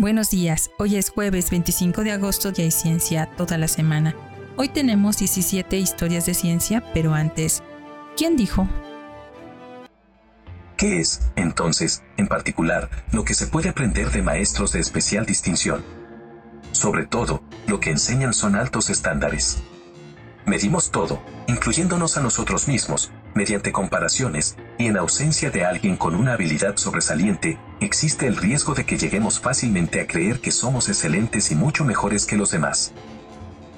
Buenos días, hoy es jueves 25 de agosto y hay ciencia toda la semana. Hoy tenemos 17 historias de ciencia, pero antes, ¿quién dijo? ¿Qué es, entonces, en particular, lo que se puede aprender de maestros de especial distinción? Sobre todo, lo que enseñan son altos estándares. Medimos todo, incluyéndonos a nosotros mismos, mediante comparaciones, y en ausencia de alguien con una habilidad sobresaliente, existe el riesgo de que lleguemos fácilmente a creer que somos excelentes y mucho mejores que los demás.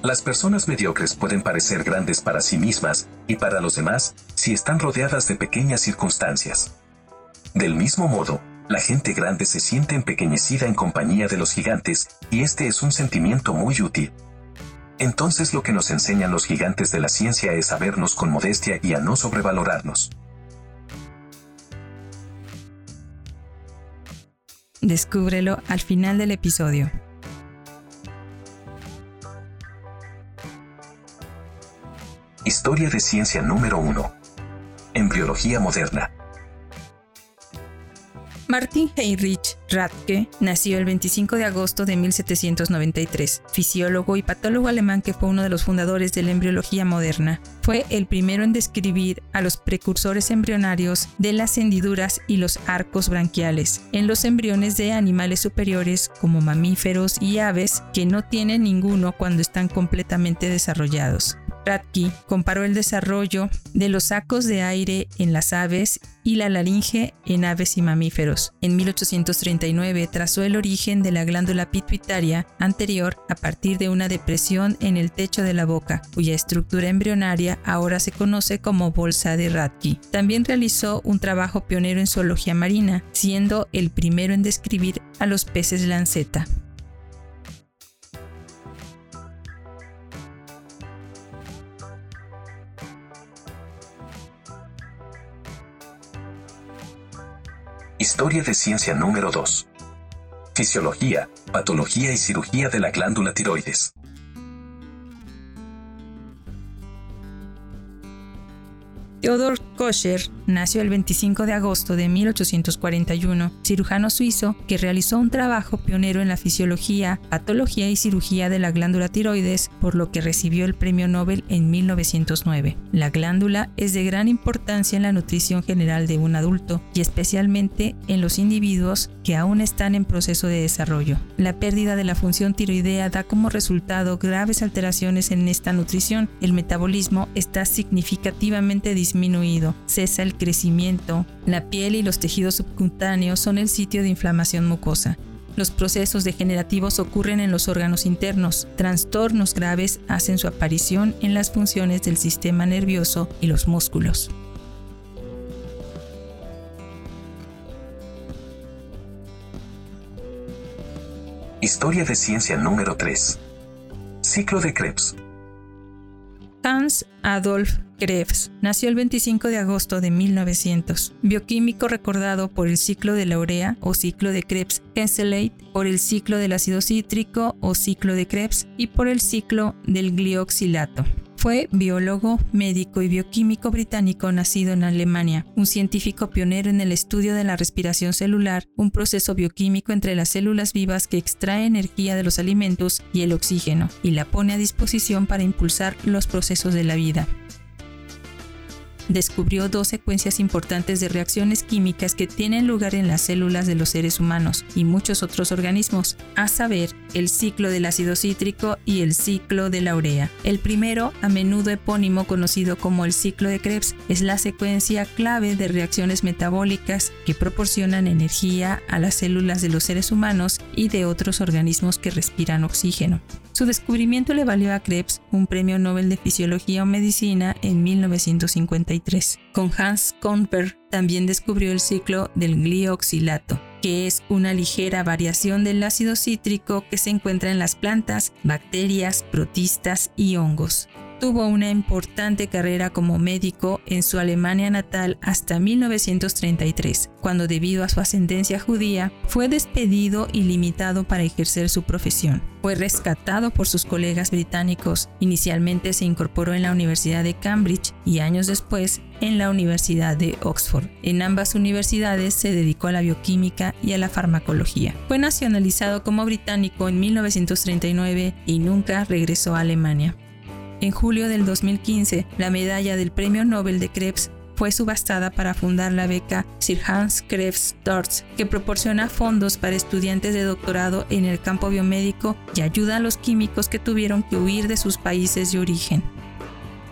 Las personas mediocres pueden parecer grandes para sí mismas y para los demás si están rodeadas de pequeñas circunstancias. Del mismo modo, la gente grande se siente empequeñecida en compañía de los gigantes, y este es un sentimiento muy útil. Entonces lo que nos enseñan los gigantes de la ciencia es a vernos con modestia y a no sobrevalorarnos. Descúbrelo al final del episodio. Historia de ciencia número 1. Embriología moderna. Martin Heinrich Radke nació el 25 de agosto de 1793, fisiólogo y patólogo alemán que fue uno de los fundadores de la embriología moderna. Fue el primero en describir a los precursores embrionarios de las hendiduras y los arcos branquiales en los embriones de animales superiores como mamíferos y aves que no tienen ninguno cuando están completamente desarrollados. Radke comparó el desarrollo de los sacos de aire en las aves y la laringe en aves y mamíferos. En 1839 trazó el origen de la glándula pituitaria anterior a partir de una depresión en el techo de la boca, cuya estructura embrionaria ahora se conoce como bolsa de Radke. También realizó un trabajo pionero en zoología marina, siendo el primero en describir a los peces lanceta. Historia de ciencia número 2. Fisiología, patología y cirugía de la glándula tiroides. Theodor Koscher nació el 25 de agosto de 1841, cirujano suizo que realizó un trabajo pionero en la fisiología, patología y cirugía de la glándula tiroides, por lo que recibió el premio Nobel en 1909. La glándula es de gran importancia en la nutrición general de un adulto y especialmente en los individuos que aún están en proceso de desarrollo. La pérdida de la función tiroidea da como resultado graves alteraciones en esta nutrición. El metabolismo está significativamente disminuido cesa el crecimiento, la piel y los tejidos subcutáneos son el sitio de inflamación mucosa. Los procesos degenerativos ocurren en los órganos internos. Trastornos graves hacen su aparición en las funciones del sistema nervioso y los músculos. Historia de ciencia número 3. Ciclo de Krebs. Hans Adolf Krebs nació el 25 de agosto de 1900, bioquímico recordado por el ciclo de la urea o ciclo de Krebs Henseleit, por el ciclo del ácido cítrico o ciclo de Krebs y por el ciclo del glioxilato. Fue biólogo, médico y bioquímico británico nacido en Alemania, un científico pionero en el estudio de la respiración celular, un proceso bioquímico entre las células vivas que extrae energía de los alimentos y el oxígeno y la pone a disposición para impulsar los procesos de la vida descubrió dos secuencias importantes de reacciones químicas que tienen lugar en las células de los seres humanos y muchos otros organismos, a saber, el ciclo del ácido cítrico y el ciclo de la urea. El primero, a menudo epónimo conocido como el ciclo de Krebs, es la secuencia clave de reacciones metabólicas que proporcionan energía a las células de los seres humanos y de otros organismos que respiran oxígeno. Su descubrimiento le valió a Krebs un premio Nobel de Fisiología o Medicina en 1953. Con Hans Komper también descubrió el ciclo del glioxilato, que es una ligera variación del ácido cítrico que se encuentra en las plantas, bacterias, protistas y hongos. Tuvo una importante carrera como médico en su Alemania natal hasta 1933, cuando debido a su ascendencia judía fue despedido y limitado para ejercer su profesión. Fue rescatado por sus colegas británicos. Inicialmente se incorporó en la Universidad de Cambridge y años después en la Universidad de Oxford. En ambas universidades se dedicó a la bioquímica y a la farmacología. Fue nacionalizado como británico en 1939 y nunca regresó a Alemania. En julio del 2015, la medalla del Premio Nobel de Krebs fue subastada para fundar la beca Sir Hans Krebs Dortz, que proporciona fondos para estudiantes de doctorado en el campo biomédico y ayuda a los químicos que tuvieron que huir de sus países de origen.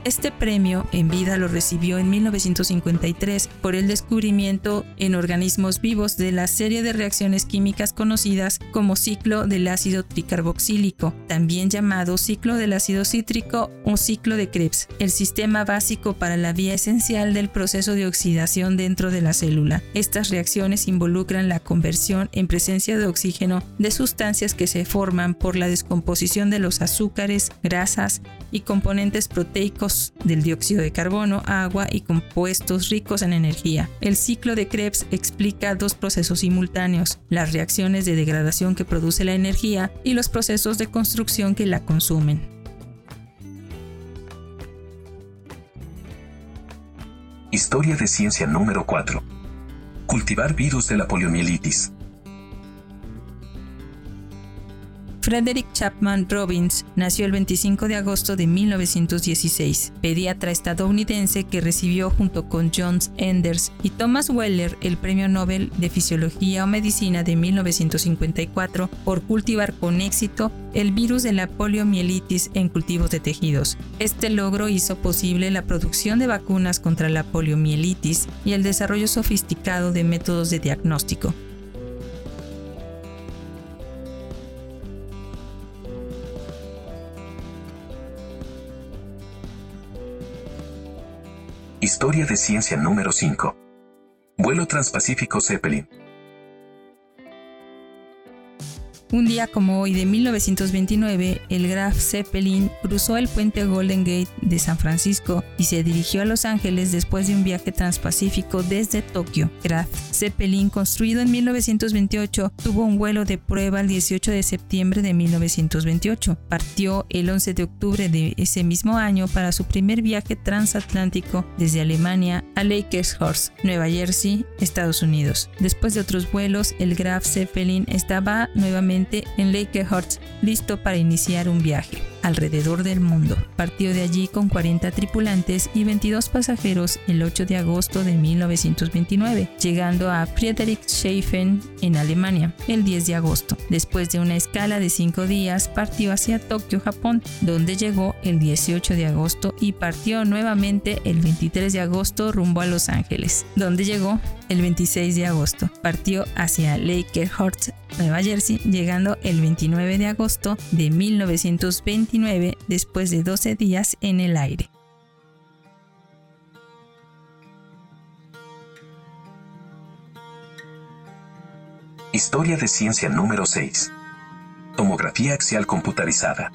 Este premio en vida lo recibió en 1953 por el descubrimiento en organismos vivos de la serie de reacciones químicas conocidas como ciclo del ácido tricarboxílico, también llamado ciclo del ácido cítrico o ciclo de Krebs, el sistema básico para la vía esencial del proceso de oxidación dentro de la célula. Estas reacciones involucran la conversión en presencia de oxígeno de sustancias que se forman por la descomposición de los azúcares, grasas y componentes proteicos del dióxido de carbono, agua y compuestos ricos en energía. El ciclo de Krebs explica dos procesos simultáneos, las reacciones de degradación que produce la energía y los procesos de construcción que la consumen. Historia de ciencia número 4. Cultivar virus de la poliomielitis. Frederick Chapman Robbins nació el 25 de agosto de 1916, pediatra estadounidense que recibió junto con John Enders y Thomas Weller el Premio Nobel de Fisiología o Medicina de 1954 por cultivar con éxito el virus de la poliomielitis en cultivos de tejidos. Este logro hizo posible la producción de vacunas contra la poliomielitis y el desarrollo sofisticado de métodos de diagnóstico. Historia de ciencia número 5. Vuelo transpacífico Zeppelin. Un día como hoy de 1929, el Graf Zeppelin cruzó el puente Golden Gate de San Francisco y se dirigió a Los Ángeles después de un viaje transpacífico desde Tokio. Graf Zeppelin, construido en 1928, tuvo un vuelo de prueba el 18 de septiembre de 1928. Partió el 11 de octubre de ese mismo año para su primer viaje transatlántico desde Alemania a Lakeshurst, Nueva Jersey, Estados Unidos. Después de otros vuelos, el Graf Zeppelin estaba nuevamente en Lake Lakehurst, listo para iniciar un viaje alrededor del mundo. Partió de allí con 40 tripulantes y 22 pasajeros el 8 de agosto de 1929, llegando a Friedrichshafen en Alemania el 10 de agosto. Después de una escala de 5 días, partió hacia Tokio, Japón, donde llegó el 18 de agosto y partió nuevamente el 23 de agosto rumbo a Los Ángeles, donde llegó el 26 de agosto. Partió hacia Lakehurst, Nueva Jersey, llegando el 29 de agosto de 1929 después de 12 días en el aire. Historia de ciencia número 6. Tomografía axial computarizada.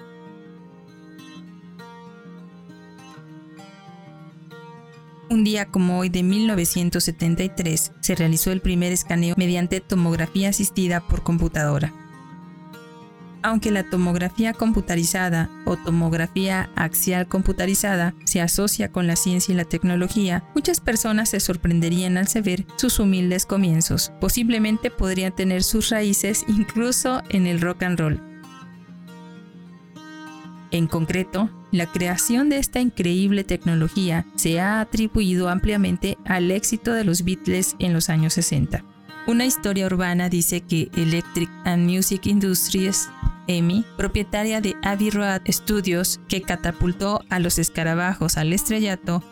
Un día como hoy de 1973 se realizó el primer escaneo mediante tomografía asistida por computadora aunque la tomografía computarizada o tomografía axial computarizada se asocia con la ciencia y la tecnología, muchas personas se sorprenderían al saber sus humildes comienzos. Posiblemente podrían tener sus raíces incluso en el rock and roll. En concreto, la creación de esta increíble tecnología se ha atribuido ampliamente al éxito de los Beatles en los años 60. Una historia urbana dice que Electric and Music Industries Amy, propietaria de Abbey Road Studios, que catapultó a los escarabajos al estrellato,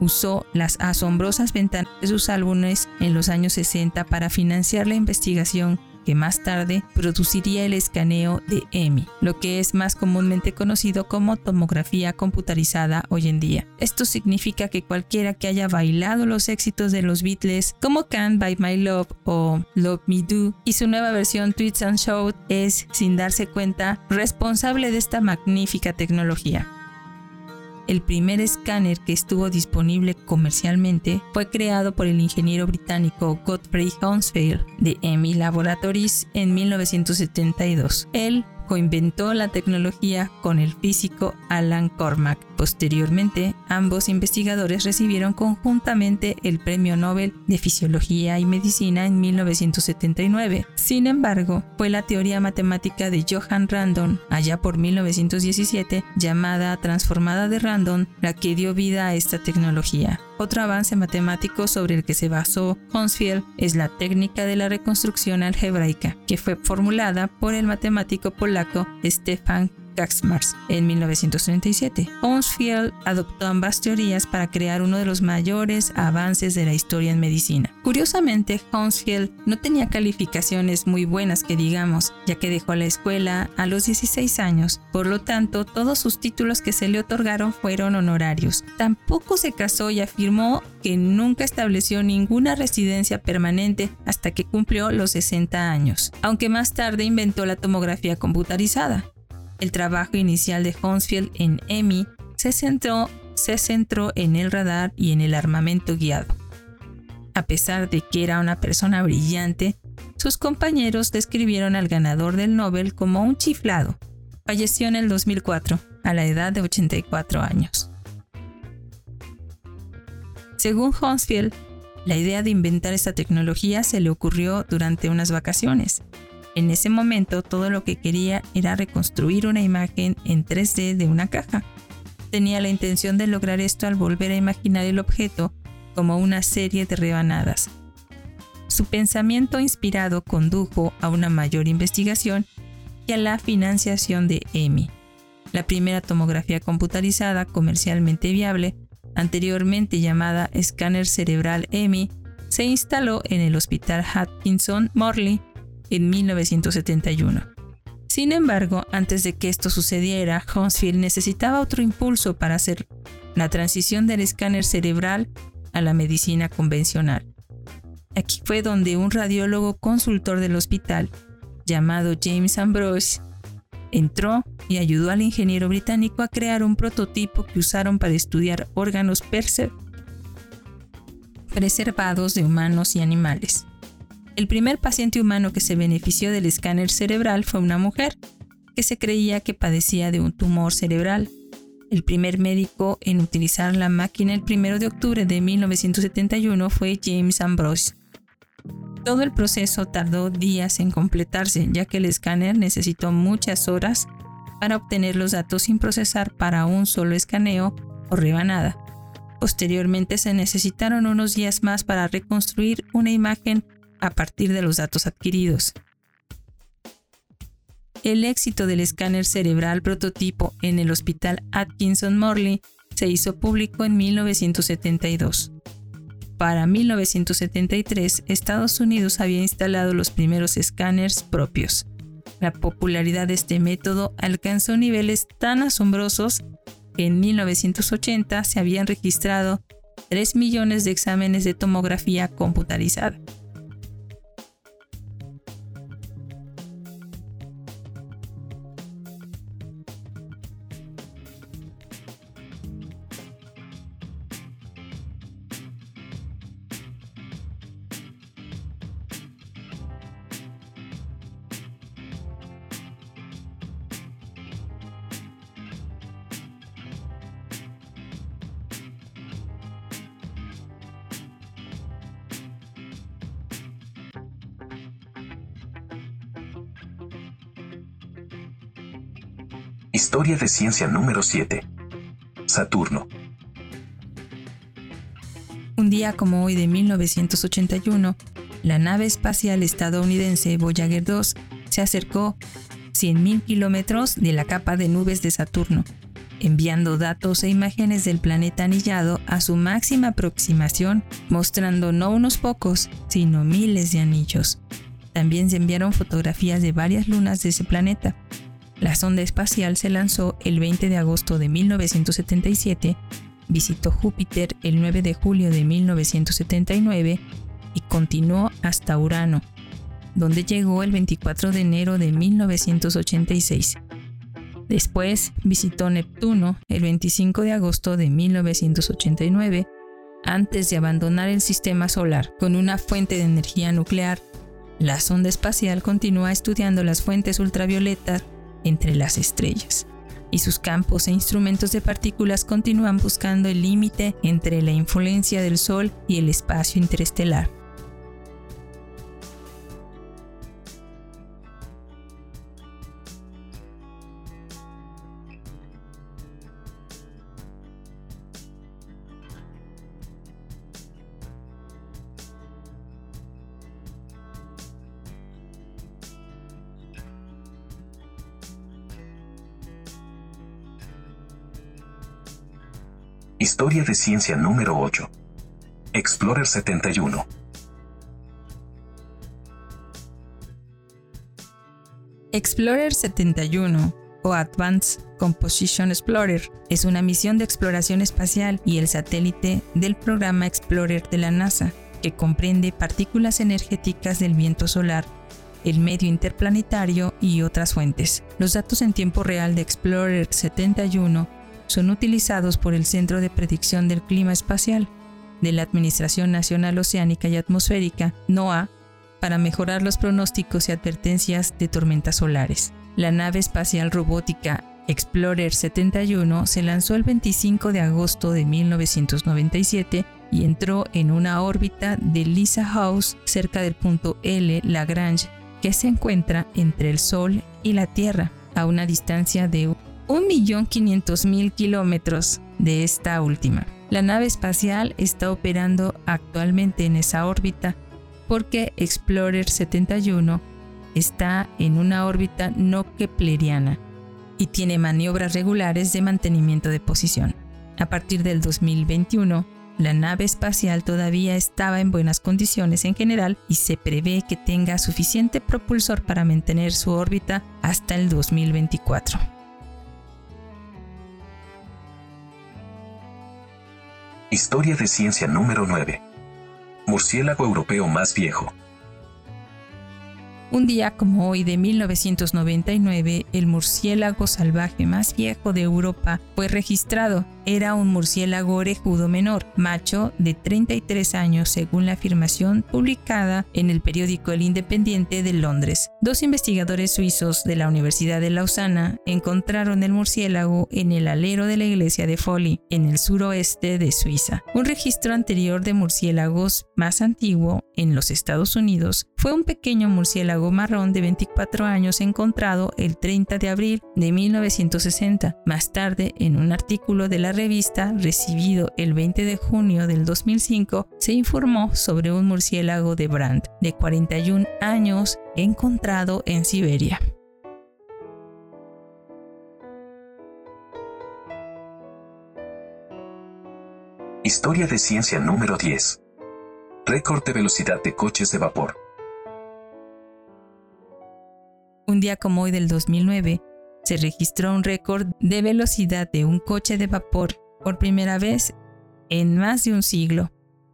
usó las asombrosas ventanas de sus álbumes en los años 60 para financiar la investigación que más tarde produciría el escaneo de EMI, lo que es más comúnmente conocido como tomografía computarizada hoy en día. Esto significa que cualquiera que haya bailado los éxitos de los Beatles como Can't Buy My Love o Love Me Do y su nueva versión Tweets and Shout es, sin darse cuenta, responsable de esta magnífica tecnología. El primer escáner que estuvo disponible comercialmente fue creado por el ingeniero británico Godfrey Hounsfield de EMI Laboratories en 1972. Él coinventó la tecnología con el físico Alan Cormack. Posteriormente, ambos investigadores recibieron conjuntamente el Premio Nobel de Fisiología y Medicina en 1979. Sin embargo, fue la teoría matemática de Johann Randon, allá por 1917, llamada transformada de Randon, la que dio vida a esta tecnología. Otro avance matemático sobre el que se basó Hounsfield es la técnica de la reconstrucción algebraica, que fue formulada por el matemático polaco Stefan Gaxmars en 1937. Hounsfield adoptó ambas teorías para crear uno de los mayores avances de la historia en medicina. Curiosamente, Hounsfield no tenía calificaciones muy buenas que digamos, ya que dejó la escuela a los 16 años, por lo tanto todos sus títulos que se le otorgaron fueron honorarios. Tampoco se casó y afirmó que nunca estableció ninguna residencia permanente hasta que cumplió los 60 años, aunque más tarde inventó la tomografía computarizada. El trabajo inicial de Hounsfield en EMI se centró, en el radar y en el armamento guiado. A pesar de que era una persona brillante, sus compañeros describieron al ganador del Nobel como un chiflado. Falleció en el 2004, a la edad de 84 años. Según Hounsfield, la idea de inventar esta tecnología se le ocurrió durante unas vacaciones. En ese momento todo lo que quería era reconstruir una imagen en 3D de una caja. Tenía la intención de lograr esto al volver a imaginar el objeto como una serie de rebanadas. Su pensamiento inspirado condujo a una mayor investigación y a la financiación de EMI, la primera tomografía computarizada comercialmente viable, anteriormente llamada escáner cerebral EMI, se instaló en el Hospital Hutchinson Morley en 1971. Sin embargo, antes de que esto sucediera, Hounsfield necesitaba otro impulso para hacer la transición del escáner cerebral a la medicina convencional. Aquí fue donde un radiólogo consultor del hospital, llamado James Ambrose, entró y ayudó al ingeniero británico a crear un prototipo que usaron para estudiar órganos preservados de humanos y animales. El primer paciente humano que se benefició del escáner cerebral fue una mujer que se creía que padecía de un tumor cerebral. El primer médico en utilizar la máquina el 1 de octubre de 1971 fue James Ambrose. Todo el proceso tardó días en completarse, ya que el escáner necesitó muchas horas para obtener los datos sin procesar para un solo escaneo o rebanada. Posteriormente se necesitaron unos días más para reconstruir una imagen a partir de los datos adquiridos. El éxito del escáner cerebral prototipo en el Hospital Atkinson Morley se hizo público en 1972. Para 1973, Estados Unidos había instalado los primeros escáneres propios. La popularidad de este método alcanzó niveles tan asombrosos que en 1980 se habían registrado 3 millones de exámenes de tomografía computarizada. Historia de ciencia número 7. Saturno. Un día como hoy de 1981, la nave espacial estadounidense Voyager 2 se acercó 100.000 kilómetros de la capa de nubes de Saturno, enviando datos e imágenes del planeta anillado a su máxima aproximación, mostrando no unos pocos, sino miles de anillos. También se enviaron fotografías de varias lunas de ese planeta. La sonda espacial se lanzó el 20 de agosto de 1977, visitó Júpiter el 9 de julio de 1979 y continuó hasta Urano, donde llegó el 24 de enero de 1986. Después visitó Neptuno el 25 de agosto de 1989 antes de abandonar el sistema solar con una fuente de energía nuclear. La sonda espacial continúa estudiando las fuentes ultravioletas entre las estrellas y sus campos e instrumentos de partículas continúan buscando el límite entre la influencia del Sol y el espacio interestelar. Historia de ciencia número 8. Explorer 71. Explorer 71 o Advanced Composition Explorer es una misión de exploración espacial y el satélite del programa Explorer de la NASA, que comprende partículas energéticas del viento solar, el medio interplanetario y otras fuentes. Los datos en tiempo real de Explorer 71 son utilizados por el Centro de Predicción del Clima Espacial de la Administración Nacional Oceánica y Atmosférica, NOAA, para mejorar los pronósticos y advertencias de tormentas solares. La nave espacial robótica Explorer 71 se lanzó el 25 de agosto de 1997 y entró en una órbita de Lisa House cerca del punto L Lagrange que se encuentra entre el Sol y la Tierra a una distancia de 1.500.000 kilómetros de esta última. La nave espacial está operando actualmente en esa órbita porque Explorer 71 está en una órbita no kepleriana y tiene maniobras regulares de mantenimiento de posición. A partir del 2021, la nave espacial todavía estaba en buenas condiciones en general y se prevé que tenga suficiente propulsor para mantener su órbita hasta el 2024. Historia de ciencia número 9. Murciélago europeo más viejo. Un día como hoy de 1999, el murciélago salvaje más viejo de Europa fue registrado. Era un murciélago orejudo menor, macho de 33 años según la afirmación publicada en el periódico El Independiente de Londres. Dos investigadores suizos de la Universidad de Lausana encontraron el murciélago en el alero de la iglesia de Folly, en el suroeste de Suiza. Un registro anterior de murciélagos más antiguo en los Estados Unidos fue un pequeño murciélago marrón de 24 años encontrado el 30 de abril de 1960. Más tarde, en un artículo de la revista recibido el 20 de junio del 2005, se informó sobre un murciélago de Brandt de 41 años encontrado en Siberia. Historia de ciencia número 10. Récord de velocidad de coches de vapor. Un día como hoy del 2009, se registró un récord de velocidad de un coche de vapor por primera vez en más de un siglo.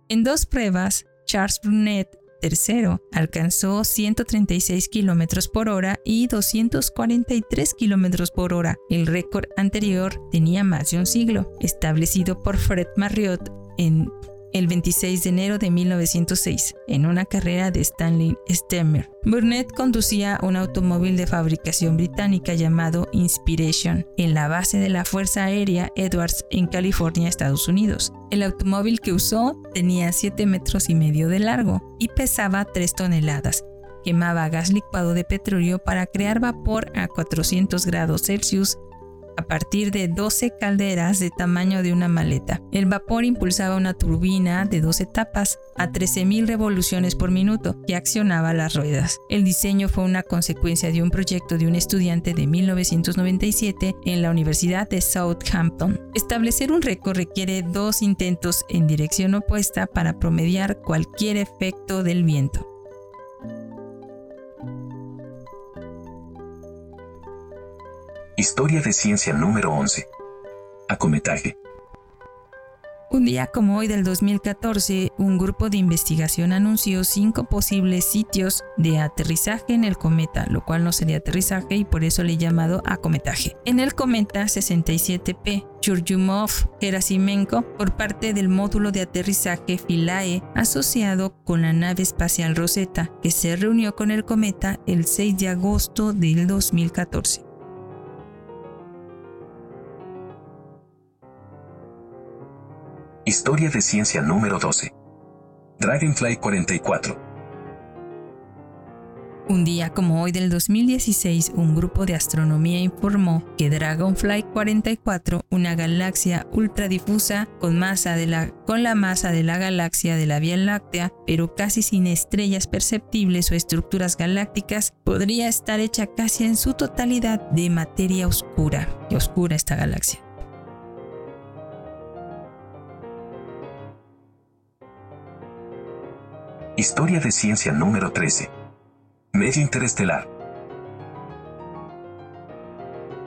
En dos pruebas, Charles Brunet III alcanzó 136 km por hora y 243 km por hora. El récord anterior tenía más de un siglo, establecido por Fred Marriott en el 26 de enero de 1906 en una carrera de Stanley Stemmer. Burnett conducía un automóvil de fabricación británica llamado Inspiration en la base de la Fuerza Aérea Edwards en California, Estados Unidos. El automóvil que usó tenía 7 metros y medio de largo y pesaba 3 toneladas. Quemaba gas licuado de petróleo para crear vapor a 400 grados Celsius a partir de 12 calderas de tamaño de una maleta. El vapor impulsaba una turbina de dos etapas a 13.000 revoluciones por minuto que accionaba las ruedas. El diseño fue una consecuencia de un proyecto de un estudiante de 1997 en la Universidad de Southampton. Establecer un récord requiere dos intentos en dirección opuesta para promediar cualquier efecto del viento. Historia de ciencia número 11. Acometaje. Un día como hoy del 2014, un grupo de investigación anunció cinco posibles sitios de aterrizaje en el cometa, lo cual no sería aterrizaje y por eso le he llamado acometaje. En el cometa 67P, Churyumov-Gerasimenko por parte del módulo de aterrizaje Philae asociado con la nave espacial Rosetta, que se reunió con el cometa el 6 de agosto del 2014. Historia de ciencia número 12. Dragonfly 44. Un día como hoy del 2016, un grupo de astronomía informó que Dragonfly 44, una galaxia ultradifusa con, masa de la, con la masa de la galaxia de la Vía Láctea, pero casi sin estrellas perceptibles o estructuras galácticas, podría estar hecha casi en su totalidad de materia oscura. Qué oscura esta galaxia. Historia de ciencia número 13. Medio interestelar.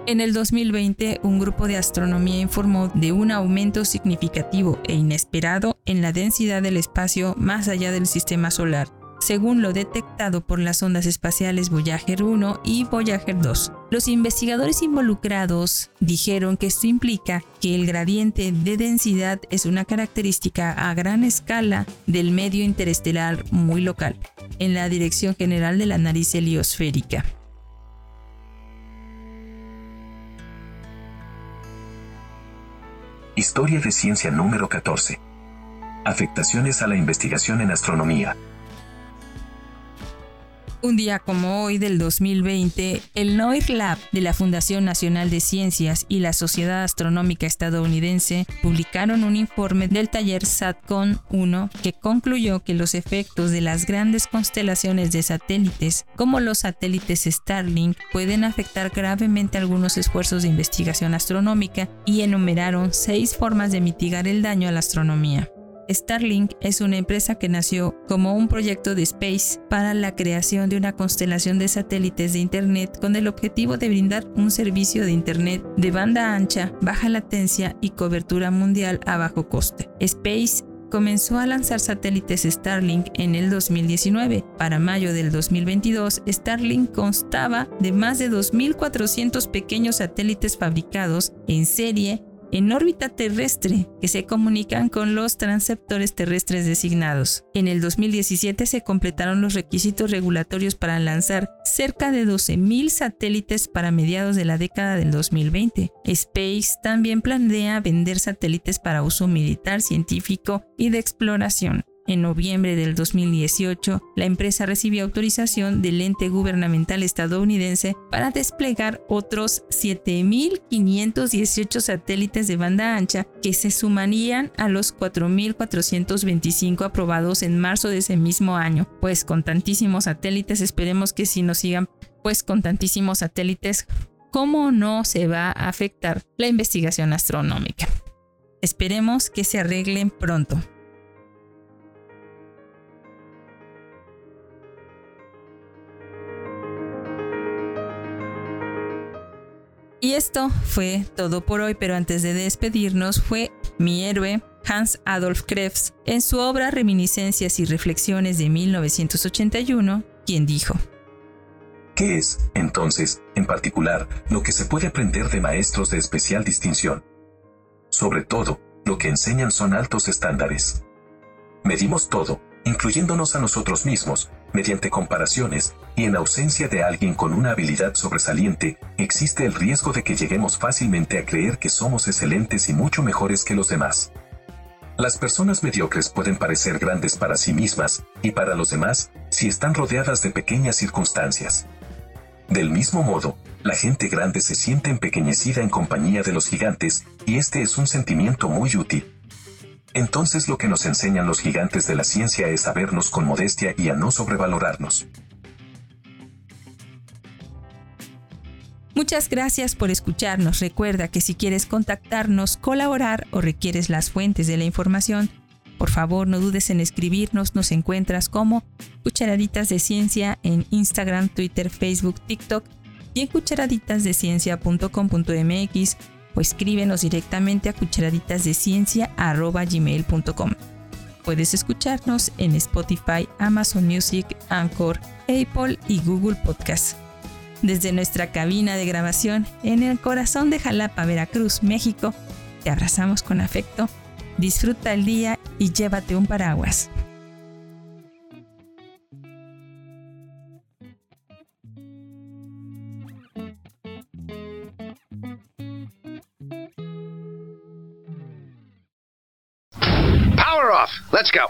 En el 2020, un grupo de astronomía informó de un aumento significativo e inesperado en la densidad del espacio más allá del sistema solar, según lo detectado por las ondas espaciales Voyager 1 y Voyager 2. Los investigadores involucrados dijeron que esto implica que el gradiente de densidad es una característica a gran escala del medio interestelar muy local, en la dirección general de la nariz heliosférica. Historia de ciencia número 14. Afectaciones a la investigación en astronomía. Un día como hoy del 2020, el NOIR Lab de la Fundación Nacional de Ciencias y la Sociedad Astronómica Estadounidense publicaron un informe del taller SATCON 1 que concluyó que los efectos de las grandes constelaciones de satélites, como los satélites Starlink, pueden afectar gravemente algunos esfuerzos de investigación astronómica y enumeraron seis formas de mitigar el daño a la astronomía. Starlink es una empresa que nació como un proyecto de Space para la creación de una constelación de satélites de Internet con el objetivo de brindar un servicio de Internet de banda ancha, baja latencia y cobertura mundial a bajo coste. Space comenzó a lanzar satélites Starlink en el 2019. Para mayo del 2022, Starlink constaba de más de 2.400 pequeños satélites fabricados en serie en órbita terrestre que se comunican con los transceptores terrestres designados. En el 2017 se completaron los requisitos regulatorios para lanzar cerca de 12.000 satélites para mediados de la década del 2020. Space también planea vender satélites para uso militar, científico y de exploración. En noviembre del 2018, la empresa recibió autorización del ente gubernamental estadounidense para desplegar otros 7.518 satélites de banda ancha que se sumarían a los 4.425 aprobados en marzo de ese mismo año. Pues con tantísimos satélites, esperemos que si nos sigan, pues con tantísimos satélites, ¿cómo no se va a afectar la investigación astronómica? Esperemos que se arreglen pronto. Y esto fue todo por hoy, pero antes de despedirnos fue mi héroe Hans Adolf Krebs en su obra Reminiscencias y Reflexiones de 1981, quien dijo, ¿Qué es, entonces, en particular, lo que se puede aprender de maestros de especial distinción? Sobre todo, lo que enseñan son altos estándares. Medimos todo, incluyéndonos a nosotros mismos, mediante comparaciones, y en ausencia de alguien con una habilidad sobresaliente, existe el riesgo de que lleguemos fácilmente a creer que somos excelentes y mucho mejores que los demás. Las personas mediocres pueden parecer grandes para sí mismas, y para los demás, si están rodeadas de pequeñas circunstancias. Del mismo modo, la gente grande se siente empequeñecida en compañía de los gigantes, y este es un sentimiento muy útil. Entonces lo que nos enseñan los gigantes de la ciencia es a vernos con modestia y a no sobrevalorarnos. Muchas gracias por escucharnos. Recuerda que si quieres contactarnos, colaborar o requieres las fuentes de la información, por favor no dudes en escribirnos. Nos encuentras como Cucharaditas de Ciencia en Instagram, Twitter, Facebook, TikTok y en cucharaditasdeciencia.com.mx o escríbenos directamente a cucharaditasdeciencia.gmail.com. Puedes escucharnos en Spotify, Amazon Music, Anchor, Apple y Google Podcast. Desde nuestra cabina de grabación en el corazón de Jalapa, Veracruz, México, te abrazamos con afecto. Disfruta el día y llévate un paraguas. Off. Let's go.